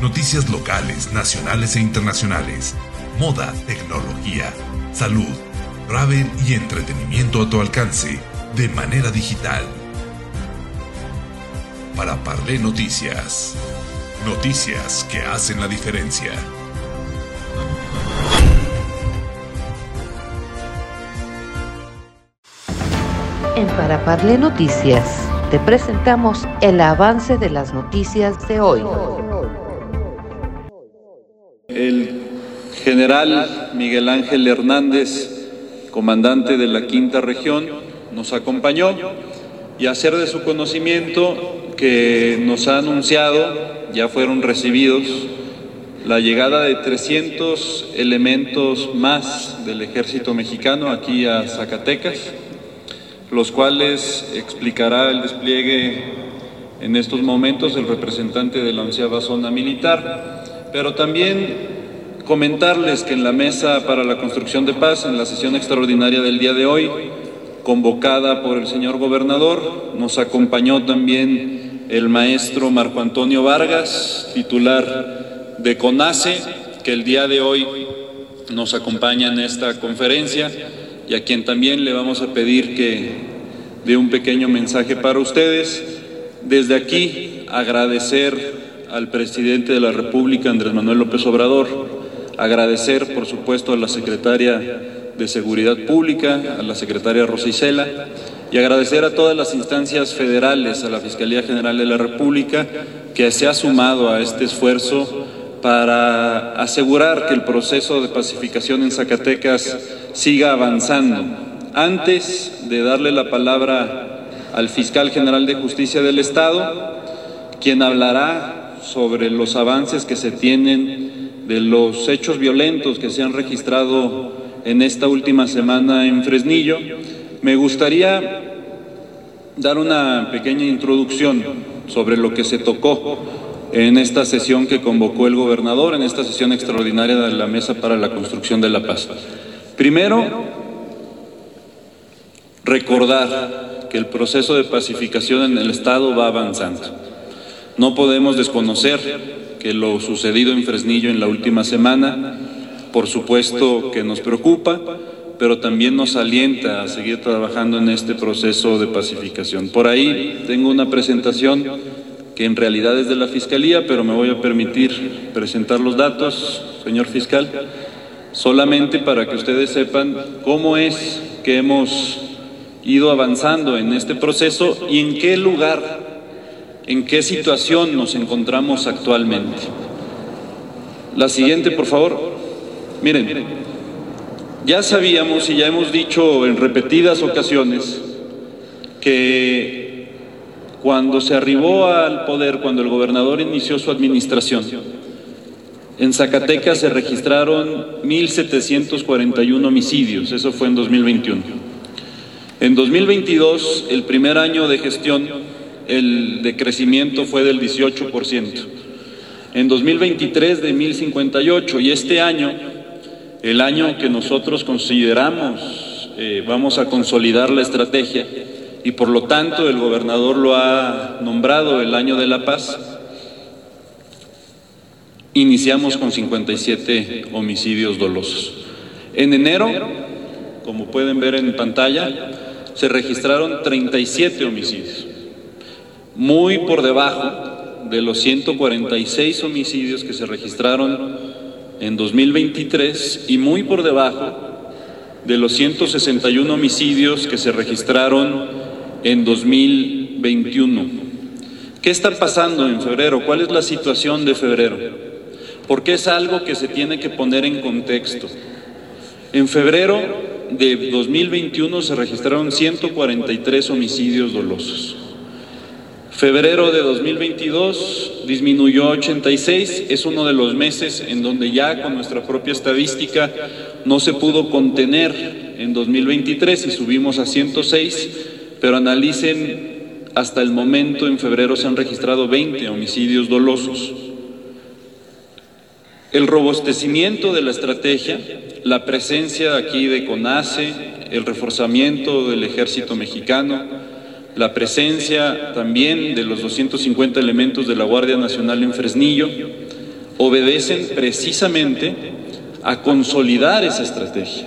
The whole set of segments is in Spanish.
Noticias locales, nacionales e internacionales. Moda, tecnología, salud, travel y entretenimiento a tu alcance de manera digital. Para Parle Noticias. Noticias que hacen la diferencia. En Para Parle Noticias te presentamos el avance de las noticias de hoy. General Miguel Ángel Hernández, comandante de la quinta región, nos acompañó y hacer de su conocimiento que nos ha anunciado, ya fueron recibidos, la llegada de 300 elementos más del ejército mexicano aquí a Zacatecas los cuales explicará el despliegue en estos momentos el representante de la onceava zona militar, pero también comentarles que en la mesa para la construcción de paz, en la sesión extraordinaria del día de hoy, convocada por el señor gobernador, nos acompañó también el maestro Marco Antonio Vargas, titular de CONACE, que el día de hoy nos acompaña en esta conferencia y a quien también le vamos a pedir que dé un pequeño mensaje para ustedes. Desde aquí agradecer al presidente de la República, Andrés Manuel López Obrador, agradecer por supuesto a la secretaria de Seguridad Pública, a la secretaria Rosa Isela, y agradecer a todas las instancias federales, a la Fiscalía General de la República, que se ha sumado a este esfuerzo para asegurar que el proceso de pacificación en Zacatecas siga avanzando. Antes de darle la palabra al fiscal general de justicia del Estado, quien hablará sobre los avances que se tienen de los hechos violentos que se han registrado en esta última semana en Fresnillo, me gustaría dar una pequeña introducción sobre lo que se tocó en esta sesión que convocó el gobernador, en esta sesión extraordinaria de la Mesa para la Construcción de la Paz. Primero, recordar que el proceso de pacificación en el Estado va avanzando. No podemos desconocer que lo sucedido en Fresnillo en la última semana, por supuesto que nos preocupa, pero también nos alienta a seguir trabajando en este proceso de pacificación. Por ahí tengo una presentación que en realidad es de la Fiscalía, pero me voy a permitir presentar los datos, señor fiscal, solamente para que ustedes sepan cómo es que hemos ido avanzando en este proceso y en qué lugar, en qué situación nos encontramos actualmente. La siguiente, por favor. Miren, ya sabíamos y ya hemos dicho en repetidas ocasiones que cuando se arribó al poder, cuando el gobernador inició su administración, en Zacatecas se registraron 1.741 homicidios, eso fue en 2021. En 2022, el primer año de gestión, el de crecimiento fue del 18%. En 2023 de 1.058 y este año, el año que nosotros consideramos eh, vamos a consolidar la estrategia, y por lo tanto el gobernador lo ha nombrado el año de la paz, iniciamos con 57 homicidios dolosos. En enero, como pueden ver en pantalla, se registraron 37 homicidios, muy por debajo de los 146 homicidios que se registraron en 2023 y muy por debajo de los 161 homicidios que se registraron en 2021. ¿Qué está pasando en febrero? ¿Cuál es la situación de febrero? Porque es algo que se tiene que poner en contexto. En febrero de 2021 se registraron 143 homicidios dolosos. Febrero de 2022 disminuyó a 86, es uno de los meses en donde ya con nuestra propia estadística no se pudo contener en 2023 y subimos a 106 pero analicen, hasta el momento en febrero se han registrado 20 homicidios dolosos. El robustecimiento de la estrategia, la presencia aquí de CONACE, el reforzamiento del ejército mexicano, la presencia también de los 250 elementos de la Guardia Nacional en Fresnillo, obedecen precisamente a consolidar esa estrategia.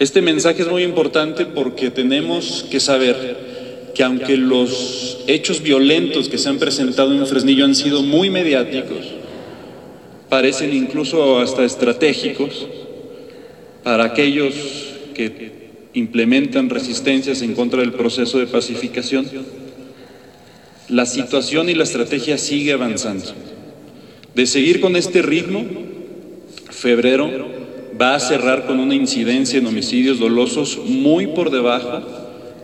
Este mensaje es muy importante porque tenemos que saber que aunque los hechos violentos que se han presentado en Fresnillo han sido muy mediáticos, parecen incluso hasta estratégicos para aquellos que implementan resistencias en contra del proceso de pacificación, la situación y la estrategia sigue avanzando. De seguir con este ritmo, febrero va a cerrar con una incidencia en homicidios dolosos muy por debajo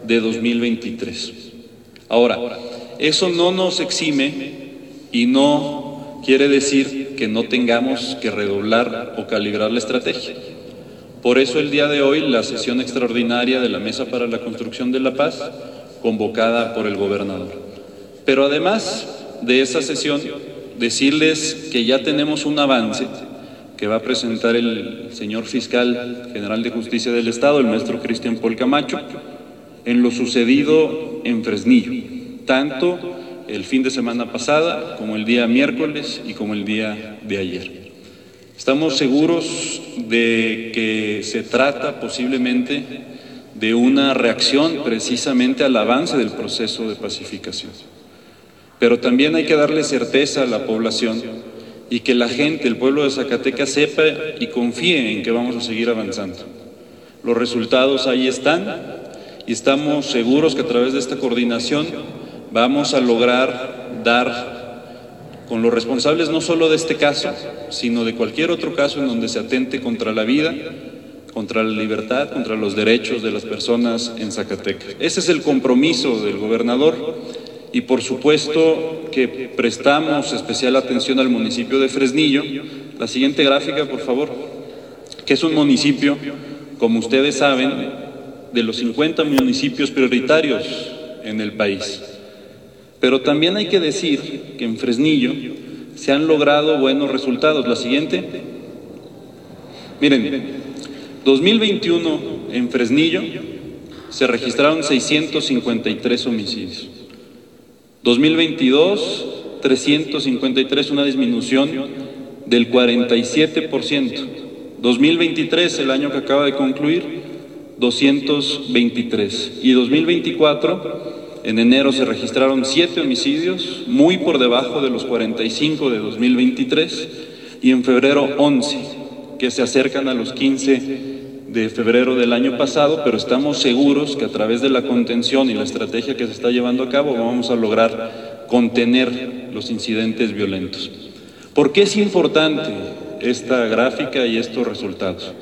de 2023. Ahora, eso no nos exime y no quiere decir que no tengamos que redoblar o calibrar la estrategia. Por eso el día de hoy la sesión extraordinaria de la Mesa para la Construcción de la Paz, convocada por el gobernador. Pero además de esa sesión, decirles que ya tenemos un avance que va a presentar el señor fiscal general de justicia del Estado, el maestro Cristian Paul Camacho, en lo sucedido en Fresnillo, tanto el fin de semana pasada como el día miércoles y como el día de ayer. Estamos seguros de que se trata posiblemente de una reacción precisamente al avance del proceso de pacificación. Pero también hay que darle certeza a la población y que la gente, el pueblo de Zacatecas, sepa y confíe en que vamos a seguir avanzando. Los resultados ahí están y estamos seguros que a través de esta coordinación vamos a lograr dar con los responsables no solo de este caso, sino de cualquier otro caso en donde se atente contra la vida, contra la libertad, contra los derechos de las personas en Zacatecas. Ese es el compromiso del gobernador y por supuesto que prestamos especial atención al municipio de Fresnillo. La siguiente gráfica, por favor, que es un municipio, como ustedes saben, de los 50 municipios prioritarios en el país. Pero también hay que decir que en Fresnillo se han logrado buenos resultados. La siguiente. Miren, 2021 en Fresnillo se registraron 653 homicidios. 2022, 353, una disminución del 47%. 2023, el año que acaba de concluir, 223. Y 2024, en enero se registraron 7 homicidios, muy por debajo de los 45 de 2023, y en febrero 11, que se acercan a los 15 de febrero del año pasado, pero estamos seguros que a través de la contención y la estrategia que se está llevando a cabo vamos a lograr contener los incidentes violentos. ¿Por qué es importante esta gráfica y estos resultados?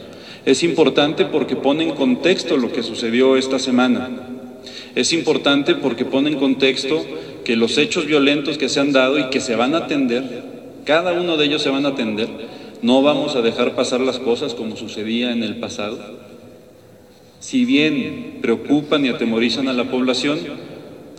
Es importante porque pone en contexto lo que sucedió esta semana. Es importante porque pone en contexto que los hechos violentos que se han dado y que se van a atender, cada uno de ellos se van a atender, no vamos a dejar pasar las cosas como sucedía en el pasado. Si bien preocupan y atemorizan a la población,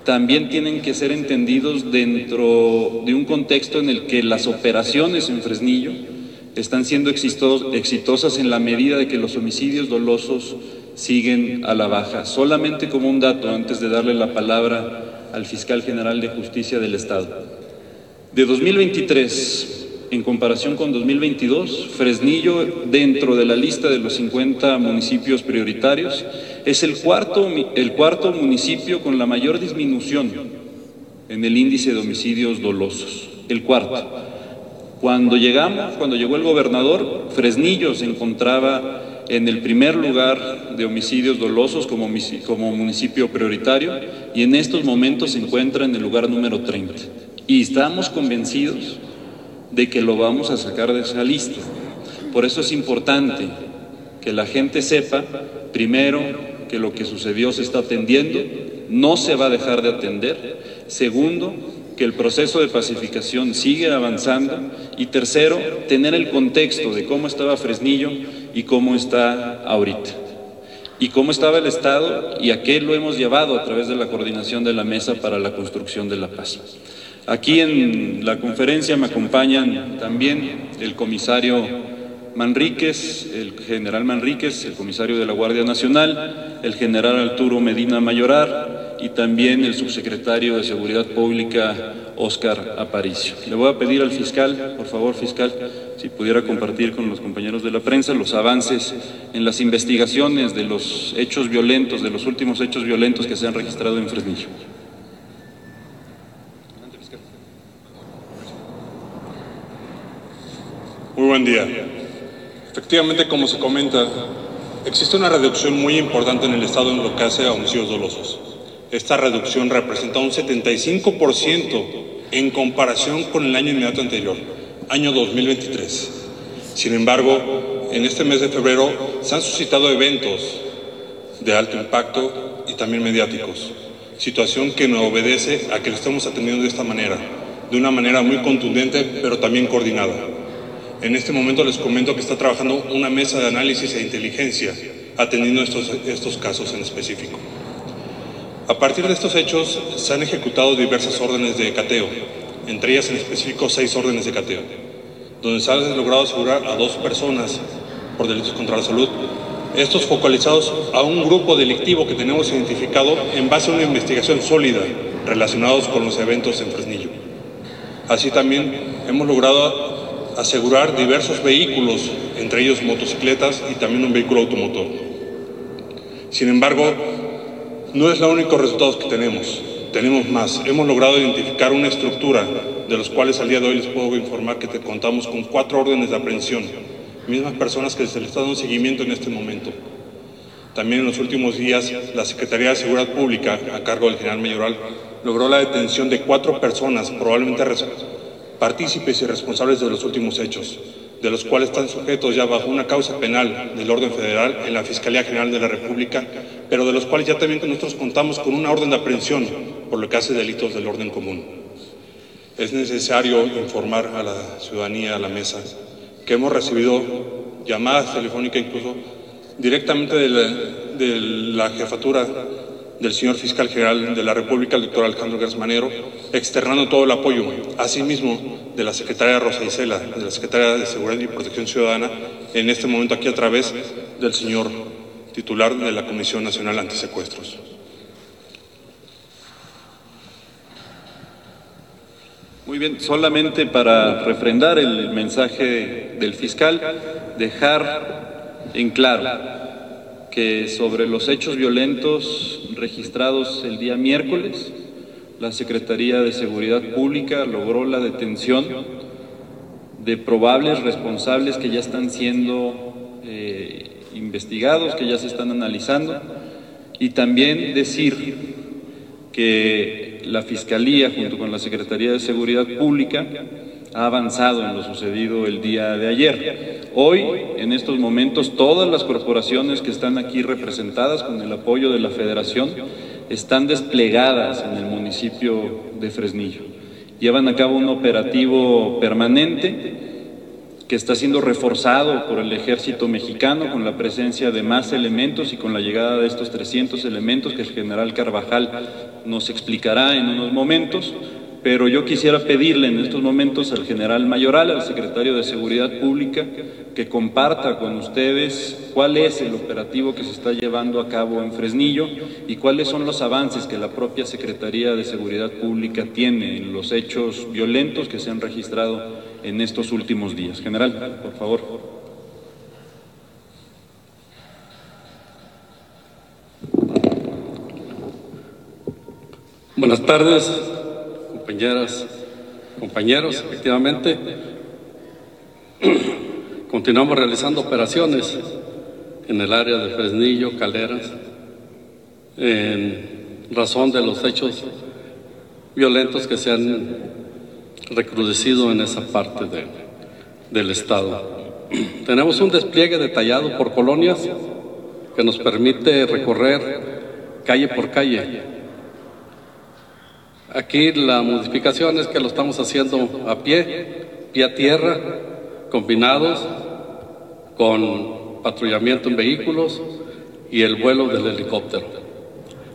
también tienen que ser entendidos dentro de un contexto en el que las operaciones en Fresnillo están siendo exitosas en la medida de que los homicidios dolosos siguen a la baja. Solamente como un dato, antes de darle la palabra al fiscal general de justicia del Estado. De 2023 en comparación con 2022, Fresnillo, dentro de la lista de los 50 municipios prioritarios, es el cuarto, el cuarto municipio con la mayor disminución en el índice de homicidios dolosos. El cuarto. Cuando llegamos, cuando llegó el gobernador, Fresnillo se encontraba en el primer lugar de homicidios dolosos como, como municipio prioritario y en estos momentos se encuentra en el lugar número 30. Y estamos convencidos de que lo vamos a sacar de esa lista. Por eso es importante que la gente sepa, primero, que lo que sucedió se está atendiendo, no se va a dejar de atender. Segundo, que el proceso de pacificación sigue avanzando. Y tercero, tener el contexto de cómo estaba Fresnillo y cómo está ahorita. Y cómo estaba el Estado y a qué lo hemos llevado a través de la coordinación de la Mesa para la Construcción de la Paz. Aquí en la conferencia me acompañan también el comisario Manríquez, el general Manríquez, el comisario de la Guardia Nacional, el general Arturo Medina Mayorar, y también el subsecretario de Seguridad Pública, Óscar Aparicio. Le voy a pedir al fiscal, por favor, fiscal, si pudiera compartir con los compañeros de la prensa los avances en las investigaciones de los hechos violentos, de los últimos hechos violentos que se han registrado en Fresnillo. Muy buen día. Efectivamente, como se comenta, existe una reducción muy importante en el Estado en lo que hace a homicidios dolosos. Esta reducción representa un 75% en comparación con el año inmediato anterior, año 2023. Sin embargo, en este mes de febrero se han suscitado eventos de alto impacto y también mediáticos, situación que nos obedece a que lo estemos atendiendo de esta manera, de una manera muy contundente, pero también coordinada. En este momento les comento que está trabajando una mesa de análisis e inteligencia atendiendo estos, estos casos en específico. A partir de estos hechos se han ejecutado diversas órdenes de cateo, entre ellas en específico seis órdenes de cateo, donde se ha logrado asegurar a dos personas por delitos contra la salud, estos focalizados a un grupo delictivo que tenemos identificado en base a una investigación sólida relacionados con los eventos en Fresnillo. Así también hemos logrado asegurar diversos vehículos, entre ellos motocicletas y también un vehículo automotor. Sin embargo, no es los único resultados que tenemos, tenemos más. Hemos logrado identificar una estructura de los cuales al día de hoy les puedo informar que contamos con cuatro órdenes de aprehensión, mismas personas que se les está dando seguimiento en este momento. También en los últimos días, la Secretaría de Seguridad Pública, a cargo del general mayoral, logró la detención de cuatro personas, probablemente partícipes y responsables de los últimos hechos, de los cuales están sujetos ya bajo una causa penal del orden federal en la Fiscalía General de la República, pero de los cuales ya también nosotros contamos con una orden de aprehensión por lo que hace delitos del orden común. Es necesario informar a la ciudadanía, a la mesa, que hemos recibido llamadas telefónicas incluso directamente de la, jefatura del señor fiscal general de la República, el doctor Alejandro Gersmanero, externando todo el apoyo, asimismo de la secretaria Rosa Isela, de la secretaria de Seguridad y Protección Ciudadana, en este momento aquí a través del señor titular de la Comisión Nacional Antisecuestros. Muy bien, solamente para refrendar el mensaje del fiscal, dejar en claro que sobre los hechos violentos registrados el día miércoles, la Secretaría de Seguridad Pública logró la detención de probables responsables que ya están siendo eh, investigados, que ya se están analizando, y también decir que la Fiscalía, junto con la Secretaría de Seguridad Pública, ha avanzado en lo sucedido el día de ayer. Hoy, en estos momentos, todas las corporaciones que están aquí representadas con el apoyo de la Federación están desplegadas en el municipio de Fresnillo. Llevan a cabo un operativo permanente que está siendo reforzado por el ejército mexicano con la presencia de más elementos y con la llegada de estos 300 elementos que el general Carvajal nos explicará en unos momentos. Pero yo quisiera pedirle en estos momentos al general Mayoral, al secretario de Seguridad Pública, que comparta con ustedes cuál es el operativo que se está llevando a cabo en Fresnillo y cuáles son los avances que la propia Secretaría de Seguridad Pública tiene en los hechos violentos que se han registrado en estos últimos días. General, por favor. Buenas tardes compañeras, compañeros, efectivamente, continuamos realizando operaciones en el área de Fresnillo, Caleras, en razón de los hechos violentos que se han recrudecido en esa parte del Estado. Tenemos un despliegue detallado por colonias que nos permite recorrer calle por calle Aquí la modificación es que lo estamos haciendo a pie, pie a tierra, combinados con patrullamiento en vehículos y el vuelo del helicóptero.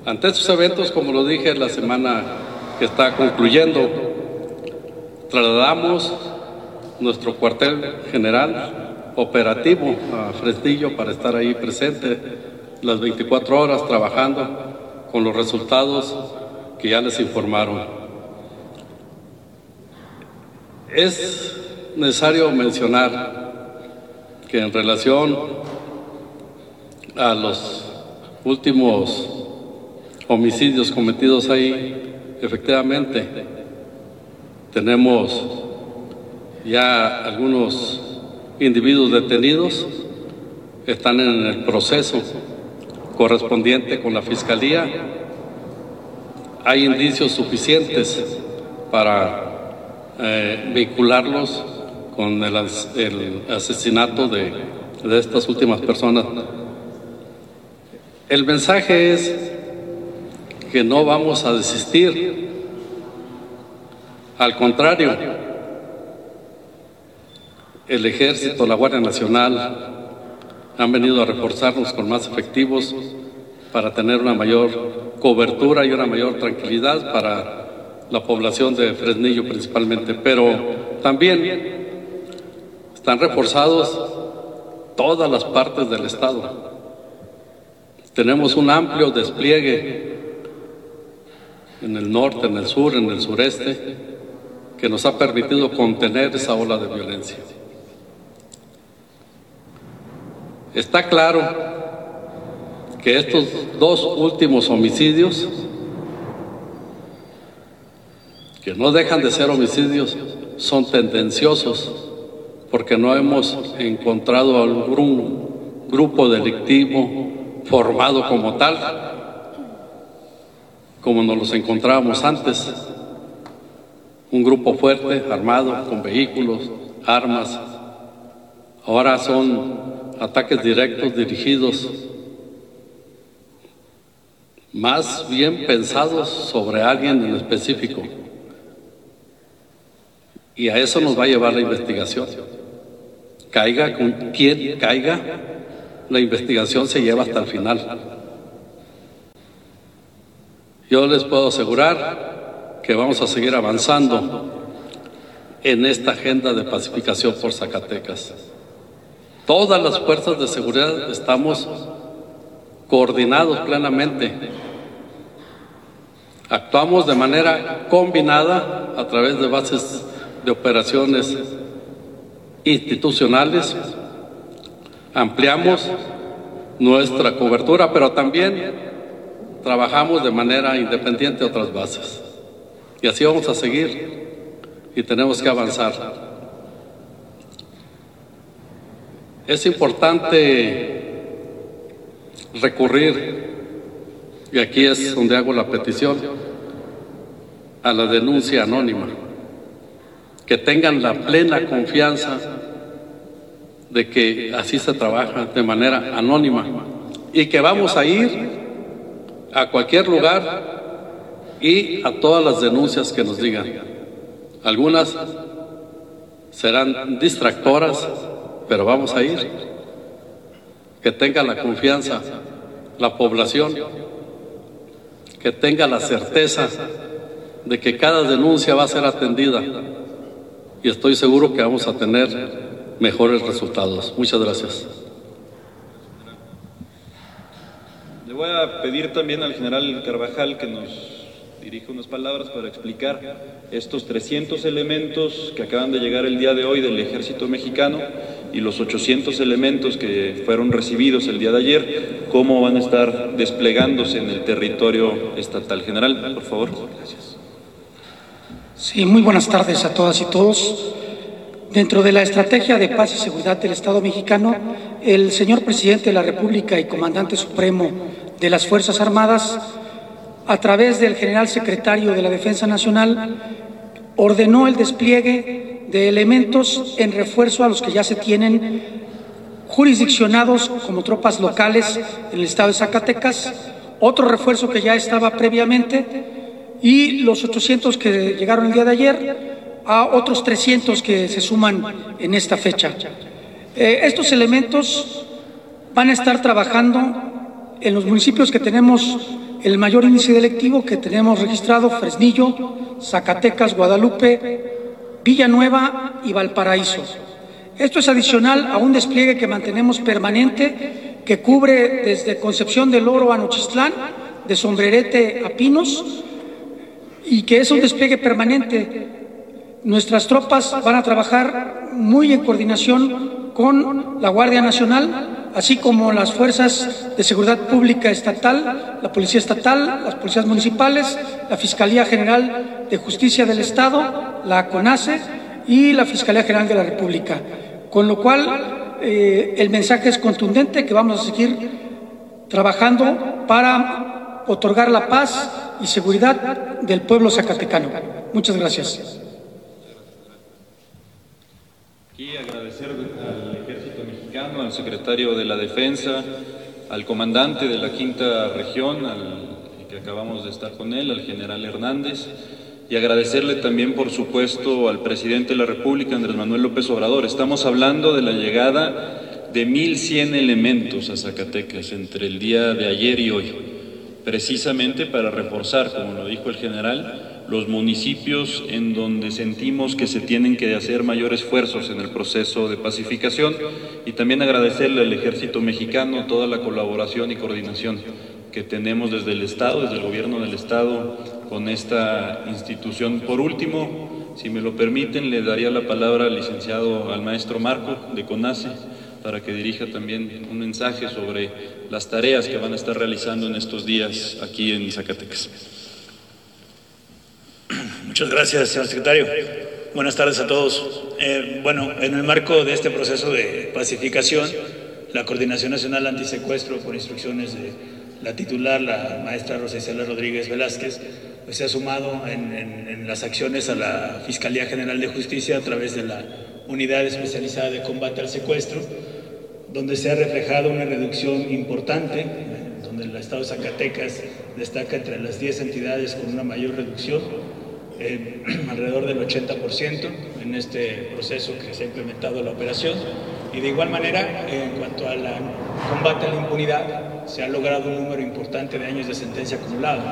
Ante estos eventos, como lo dije la semana que está concluyendo, trasladamos nuestro cuartel general operativo a Fresnillo para estar ahí presente las 24 horas trabajando con los resultados que ya les informaron. Es necesario mencionar que en relación a los últimos homicidios cometidos ahí, efectivamente, tenemos ya algunos individuos detenidos, están en el proceso correspondiente con la Fiscalía. Hay indicios suficientes para eh, vincularlos con el, asesinato de, de estas últimas personas. El mensaje es que no vamos a desistir, al contrario, el Ejército, la Guardia Nacional han venido a reforzarnos con más efectivos para tener una mayor cobertura y una mayor tranquilidad para la población de Fresnillo principalmente, pero también están reforzados todas las partes del Estado. Tenemos un amplio despliegue en el norte, en el sur, en el sureste, que nos ha permitido contener esa ola de violencia. Está claro que estos dos últimos homicidios, que no dejan de ser homicidios, son tendenciosos porque no hemos encontrado algún grupo delictivo formado como tal, como nos los encontrábamos antes, un grupo fuerte, armado, con vehículos, armas. Ahora son ataques directos dirigidos, más bien pensados sobre alguien en específico. Y a eso nos va a llevar la investigación. Caiga con quien caiga, la investigación se lleva hasta el final. Yo les puedo asegurar que vamos a seguir avanzando en esta agenda de pacificación por Zacatecas. Todas las fuerzas de seguridad estamos coordinados plenamente. Actuamos de manera combinada a través de bases de operaciones institucionales. Ampliamos nuestra cobertura, pero también trabajamos de manera independiente otras bases. Y así vamos a seguir. Y tenemos que avanzar. Es importante recurrir, y aquí es donde hago la petición, a la denuncia anónima, que tengan la plena confianza de que así se trabaja de manera anónima. Y que vamos a ir a cualquier lugar y a todas las denuncias que nos digan. Algunas serán distractoras, pero vamos a ir. Que tenga la confianza la población, que tenga la certeza de que cada denuncia va a ser atendida y estoy seguro que vamos a tener mejores resultados. Muchas gracias. Le voy a pedir también al general Carvajal que nos dirija unas palabras para explicar estos 300 elementos que acaban de llegar el día de hoy del ejército mexicano y los 800 elementos que fueron recibidos el día de ayer, cómo van a estar desplegándose en el territorio estatal. General, por favor. Gracias. Sí, muy buenas tardes a todas y todos. Dentro de la estrategia de paz y seguridad del Estado mexicano, el señor presidente de la República y comandante supremo de las Fuerzas Armadas, a través del general secretario de la Defensa Nacional, ordenó el despliegue de elementos en refuerzo a los que ya se tienen jurisdiccionados como tropas locales en el estado de Zacatecas, otro refuerzo que ya estaba previamente y los 800 que llegaron el día de ayer a otros 300 que se suman en esta fecha. Eh, estos elementos van a estar trabajando en los municipios que tenemos el mayor índice delictivo que tenemos registrado, Fresnillo, Zacatecas, Guadalupe, Villanueva y Valparaíso. Esto es adicional a un despliegue que mantenemos permanente que cubre desde Concepción del Oro a Nochistlán, de Sombrerete a Pinos y que es un despliegue permanente. Nuestras tropas van a trabajar muy en coordinación con la Guardia Nacional, así como las fuerzas de seguridad pública estatal, la Policía Estatal, las policías municipales, la Fiscalía General de Justicia del Estado, la CONACE y la Fiscalía General de la República. Con lo cual, eh, el mensaje es contundente que vamos a seguir trabajando para otorgar la paz y seguridad del pueblo zacatecano. Muchas gracias. Al secretario de la Defensa, al comandante de la quinta región, que acabamos de estar con él, al general Hernández, y agradecerle también, por supuesto, al presidente de la República, Andrés Manuel López Obrador. Estamos hablando de la llegada de 1.100 elementos a Zacatecas entre el día de ayer y hoy, precisamente para reforzar, como lo dijo el general, los municipios en donde sentimos que se tienen que hacer mayores esfuerzos en el proceso de pacificación y también agradecerle al ejército mexicano toda la colaboración y coordinación que tenemos desde el Estado, desde el gobierno del Estado, con esta institución. Por último, si me lo permiten, le daría la palabra al licenciado, al maestro Marco de CONACE, para que dirija también un mensaje sobre las tareas que van a estar realizando en estos días aquí en Zacatecas. Muchas gracias, señor secretario. Buenas tardes a todos. Eh, bueno, en el marco de este proceso de pacificación, la Coordinación Nacional Antisecuestro, por instrucciones de la titular, la maestra Rosa Isela Rodríguez Velázquez, pues se ha sumado en, en, las acciones a la Fiscalía General de Justicia a través de la Unidad Especializada de Combate al Secuestro, donde se ha reflejado una reducción importante, donde el Estado de Zacatecas destaca entre las 10 entidades con una mayor reducción, eh, alrededor del 80% en este proceso que se ha implementado la operación. Y de igual manera, en cuanto al combate a la impunidad, se ha logrado un número importante de años de sentencia acumulado.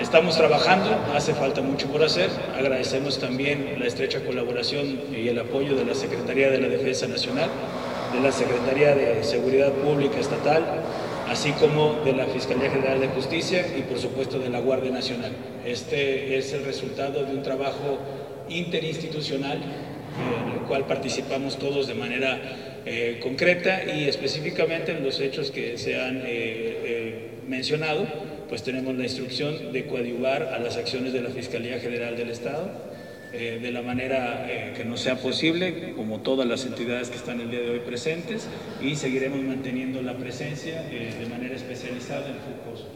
Estamos trabajando, hace falta mucho por hacer. Agradecemos también la estrecha colaboración y el apoyo de la Secretaría de la Defensa Nacional, de la Secretaría de Seguridad Pública Estatal, así como de la Fiscalía General de Justicia y por supuesto de la Guardia Nacional. Este es el resultado de un trabajo interinstitucional en el cual participamos todos de manera eh, concreta y específicamente en los hechos que se han eh, eh, mencionado, pues tenemos la instrucción de coadyuvar a las acciones de la Fiscalía General del Estado de la manera que nos sea posible, como todas las entidades que están el día de hoy presentes, y seguiremos manteniendo la presencia de manera especializada en focos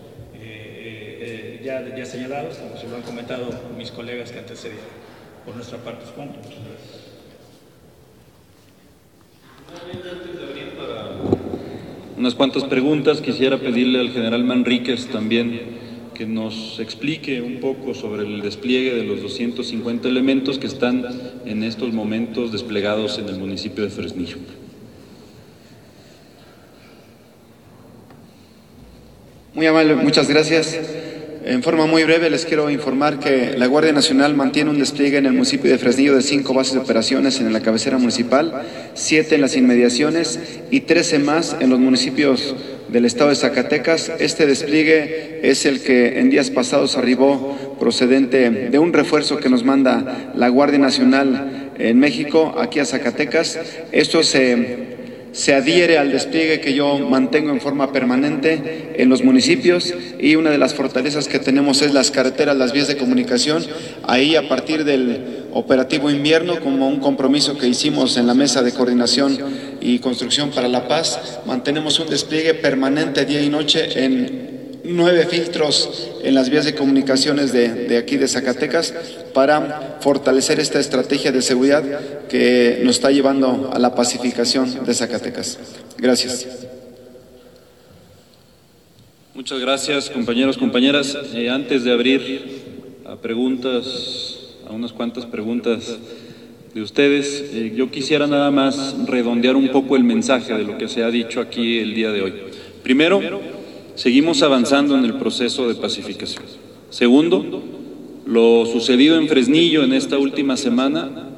ya, ya señalados, como se lo han comentado mis colegas que antecedieron. Por nuestra parte, Juan, muchas gracias. Unas cuantas preguntas. Quisiera pedirle al general Manríquez también que nos explique un poco sobre el despliegue de los 250 elementos que están en estos momentos desplegados en el municipio de Fresnillo. Muy amable, muchas gracias. En forma muy breve les quiero informar que la Guardia Nacional mantiene un despliegue en el municipio de Fresnillo de cinco bases de operaciones en la cabecera municipal, siete en las inmediaciones y trece más en los municipios del estado de Zacatecas. Este despliegue es el que en días pasados arribó procedente de un refuerzo que nos manda la Guardia Nacional en México, aquí a Zacatecas. Esto se se adhiere al despliegue que yo mantengo en forma permanente en los municipios y una de las fortalezas que tenemos es las carreteras, las vías de comunicación. Ahí a partir del operativo invierno, como un compromiso que hicimos en la mesa de coordinación y construcción para la paz, mantenemos un despliegue permanente día y noche en nueve filtros en las vías de comunicaciones de, aquí de Zacatecas para fortalecer esta estrategia de seguridad que nos está llevando a la pacificación de Zacatecas. Gracias. Muchas gracias, compañeros, compañeras. Eh, antes de abrir a preguntas, a unas cuantas preguntas de ustedes, eh, yo quisiera nada más redondear un poco el mensaje de lo que se ha dicho aquí el día de hoy. Primero, seguimos avanzando en el proceso de pacificación. Segundo, lo sucedido en Fresnillo en esta última semana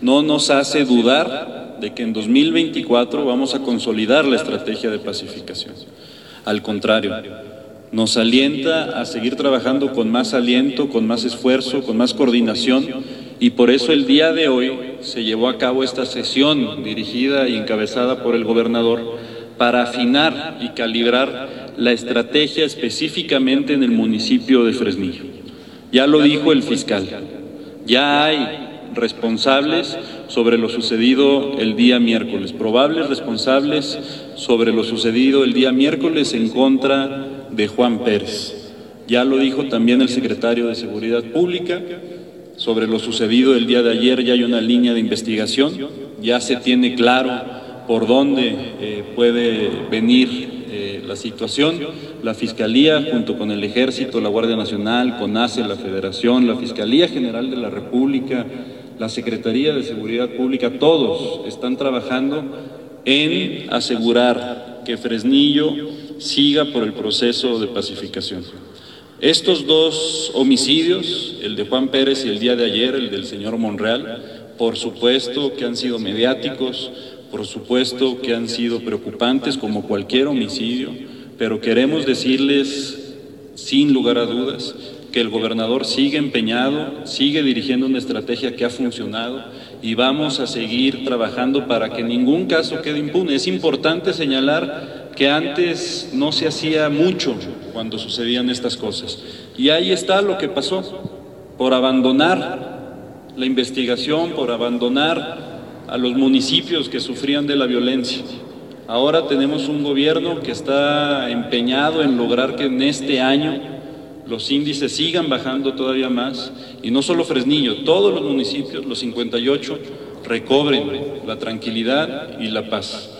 no nos hace dudar de que en 2024 vamos a consolidar la estrategia de pacificación. Al contrario, nos alienta a seguir trabajando con más aliento, con más esfuerzo, con más coordinación y por eso el día de hoy se llevó a cabo esta sesión dirigida y encabezada por el gobernador para afinar y calibrar la estrategia específicamente en el municipio de Fresnillo. Ya lo dijo el fiscal, ya hay responsables sobre lo sucedido el día miércoles, probables responsables sobre lo sucedido el día miércoles en contra de Juan Pérez. Ya lo dijo también el secretario de Seguridad Pública, sobre lo sucedido el día de ayer ya hay una línea de investigación, ya se tiene claro por dónde eh, puede venir la situación. La Fiscalía, junto con el Ejército, la Guardia Nacional, CONACE, la Federación, la Fiscalía General de la República, la Secretaría de Seguridad Pública, todos están trabajando en asegurar que Fresnillo siga por el proceso de pacificación. Estos dos homicidios, el de Juan Pérez y el día de ayer, el del señor Monreal, por supuesto que han sido mediáticos, por supuesto que han sido preocupantes como cualquier homicidio, pero queremos decirles sin lugar a dudas que el gobernador sigue empeñado, sigue dirigiendo una estrategia que ha funcionado y vamos a seguir trabajando para que ningún caso quede impune. Es importante señalar que antes no se hacía mucho cuando sucedían estas cosas. Y ahí está lo que pasó, por abandonar la investigación, por abandonar a los municipios que sufrían de la violencia. Ahora tenemos un gobierno que está empeñado en lograr que en este año los índices sigan bajando todavía más y no solo Fresnillo, todos los municipios, los 58, recobren la tranquilidad y la paz.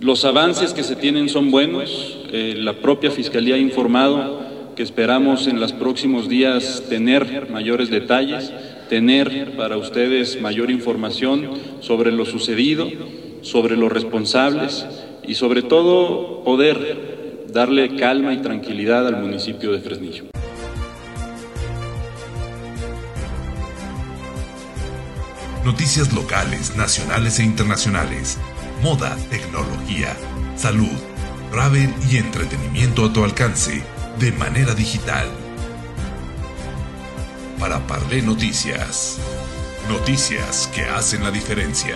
Los avances que se tienen son buenos. Eh, la propia Fiscalía ha informado que esperamos en los próximos días tener mayores detalles, tener para ustedes mayor información sobre lo sucedido, sobre los responsables y sobre todo poder darle calma y tranquilidad al municipio de Fresnillo. Noticias locales, nacionales e internacionales moda, tecnología, salud, travel y entretenimiento a tu alcance de manera digital. Para Parlé Noticias. Noticias que hacen la diferencia.